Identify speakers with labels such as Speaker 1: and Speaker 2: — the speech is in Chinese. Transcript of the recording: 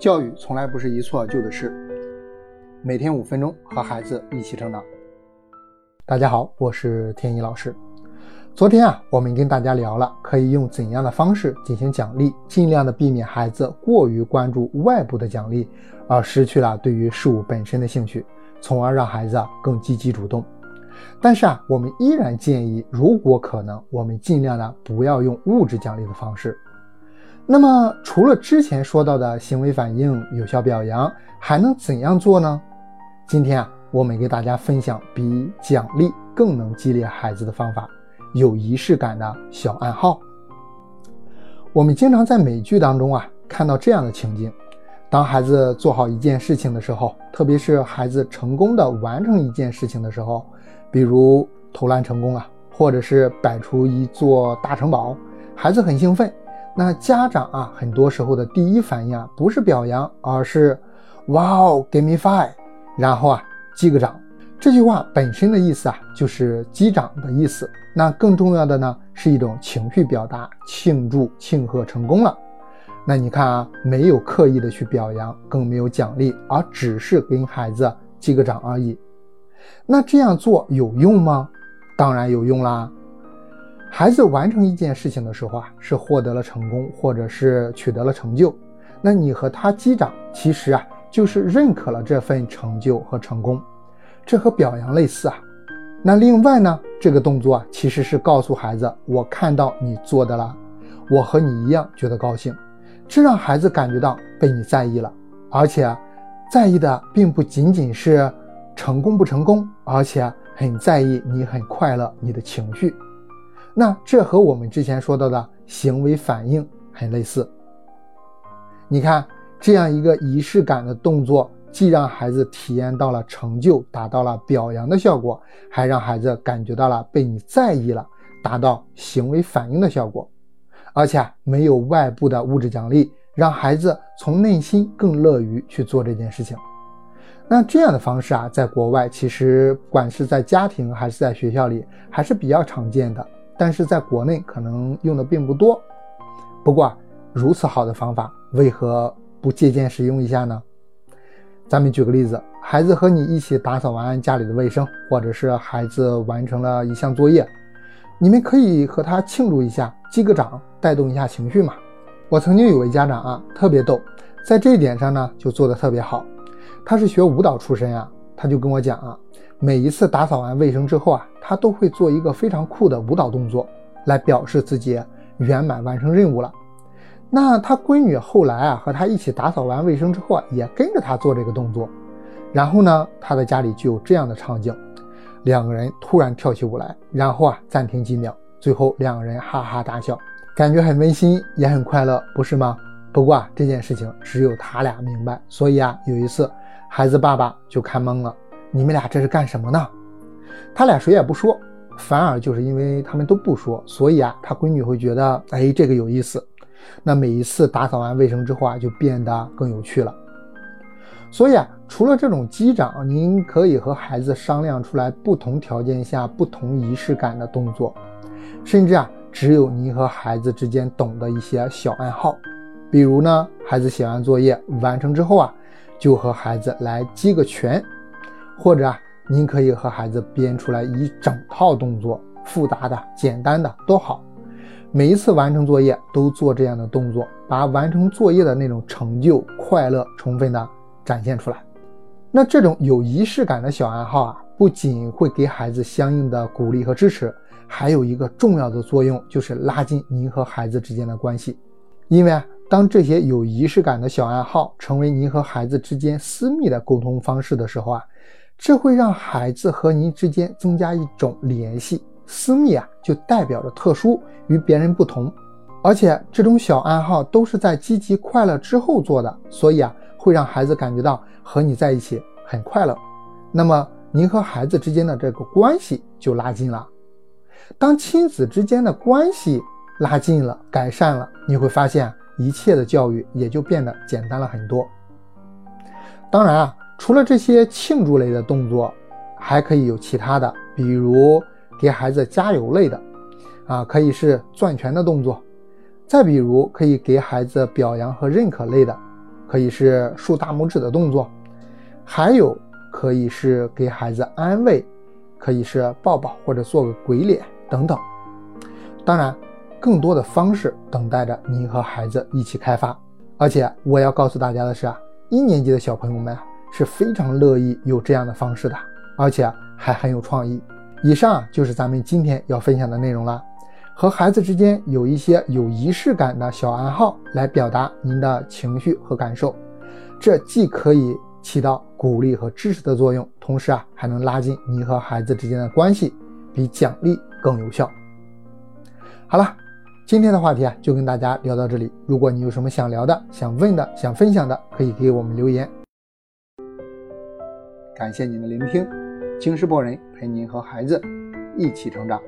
Speaker 1: 教育从来不是一蹴而就的事，每天五分钟和孩子一起成长。大家好，我是天一老师。昨天啊，我们跟大家聊了可以用怎样的方式进行奖励，尽量的避免孩子过于关注外部的奖励，而失去了对于事物本身的兴趣，从而让孩子更积极主动。但是啊，我们依然建议，如果可能，我们尽量的不要用物质奖励的方式。那么，除了之前说到的行为反应、有效表扬，还能怎样做呢？今天啊，我们给大家分享比奖励更能激励孩子的方法——有仪式感的小暗号。我们经常在美剧当中啊看到这样的情景：当孩子做好一件事情的时候，特别是孩子成功的完成一件事情的时候。比如投篮成功了，或者是摆出一座大城堡，孩子很兴奋。那家长啊，很多时候的第一反应啊，不是表扬，而是哇哦，give me five，然后啊，击个掌。这句话本身的意思啊，就是击掌的意思。那更重要的呢，是一种情绪表达，庆祝、庆贺成功了。那你看啊，没有刻意的去表扬，更没有奖励，而只是跟孩子击个掌而已。那这样做有用吗？当然有用啦！孩子完成一件事情的时候啊，是获得了成功，或者是取得了成就。那你和他击掌，其实啊，就是认可了这份成就和成功，这和表扬类似啊。那另外呢，这个动作啊，其实是告诉孩子，我看到你做的了，我和你一样觉得高兴，这让孩子感觉到被你在意了，而且在意的并不仅仅是。成功不成功，而且很在意你很快乐你的情绪，那这和我们之前说到的行为反应很类似。你看这样一个仪式感的动作，既让孩子体验到了成就，达到了表扬的效果，还让孩子感觉到了被你在意了，达到行为反应的效果，而且啊没有外部的物质奖励，让孩子从内心更乐于去做这件事情。那这样的方式啊，在国外其实不管是在家庭还是在学校里，还是比较常见的。但是在国内可能用的并不多。不过如此好的方法，为何不借鉴使用一下呢？咱们举个例子，孩子和你一起打扫完家里的卫生，或者是孩子完成了一项作业，你们可以和他庆祝一下，击个掌，带动一下情绪嘛。我曾经有位家长啊，特别逗，在这一点上呢，就做得特别好。他是学舞蹈出身啊，他就跟我讲啊，每一次打扫完卫生之后啊，他都会做一个非常酷的舞蹈动作，来表示自己圆满完成任务了。那他闺女后来啊，和他一起打扫完卫生之后啊，也跟着他做这个动作。然后呢，他的家里就有这样的场景：两个人突然跳起舞来，然后啊暂停几秒，最后两个人哈哈大笑，感觉很温馨，也很快乐，不是吗？不过啊，这件事情只有他俩明白，所以啊，有一次。孩子爸爸就看懵了，你们俩这是干什么呢？他俩谁也不说，反而就是因为他们都不说，所以啊，他闺女会觉得，哎，这个有意思。那每一次打扫完卫生之后啊，就变得更有趣了。所以啊，除了这种击掌，您可以和孩子商量出来不同条件下不同仪式感的动作，甚至啊，只有您和孩子之间懂的一些小暗号，比如呢，孩子写完作业完成之后啊。就和孩子来击个拳，或者啊，您可以和孩子编出来一整套动作，复杂的、简单的都好。每一次完成作业都做这样的动作，把完成作业的那种成就、快乐充分的展现出来。那这种有仪式感的小暗号啊，不仅会给孩子相应的鼓励和支持，还有一个重要的作用，就是拉近您和孩子之间的关系，因为啊。当这些有仪式感的小暗号成为您和孩子之间私密的沟通方式的时候啊，这会让孩子和您之间增加一种联系。私密啊，就代表着特殊，与别人不同。而且这种小暗号都是在积极快乐之后做的，所以啊，会让孩子感觉到和你在一起很快乐。那么您和孩子之间的这个关系就拉近了。当亲子之间的关系拉近了、改善了，你会发现。一切的教育也就变得简单了很多。当然啊，除了这些庆祝类的动作，还可以有其他的，比如给孩子加油类的，啊，可以是攥拳的动作；再比如可以给孩子表扬和认可类的，可以是竖大拇指的动作，还有可以是给孩子安慰，可以是抱抱或者做个鬼脸等等。当然，更多的方式等待着您和孩子一起开发。而且我要告诉大家的是啊，一年级的小朋友们是非常乐意有这样的方式的，而且还很有创意。以上就是咱们今天要分享的内容了。和孩子之间有一些有仪式感的小暗号来表达您的情绪和感受，这既可以起到鼓励和支持的作用，同时啊还能拉近你和孩子之间的关系，比奖励更有效。好了，今天的话题啊就跟大家聊到这里。如果你有什么想聊的、想问的、想分享的，可以给我们留言。感谢您的聆听，京师博人陪您和孩子一起成长。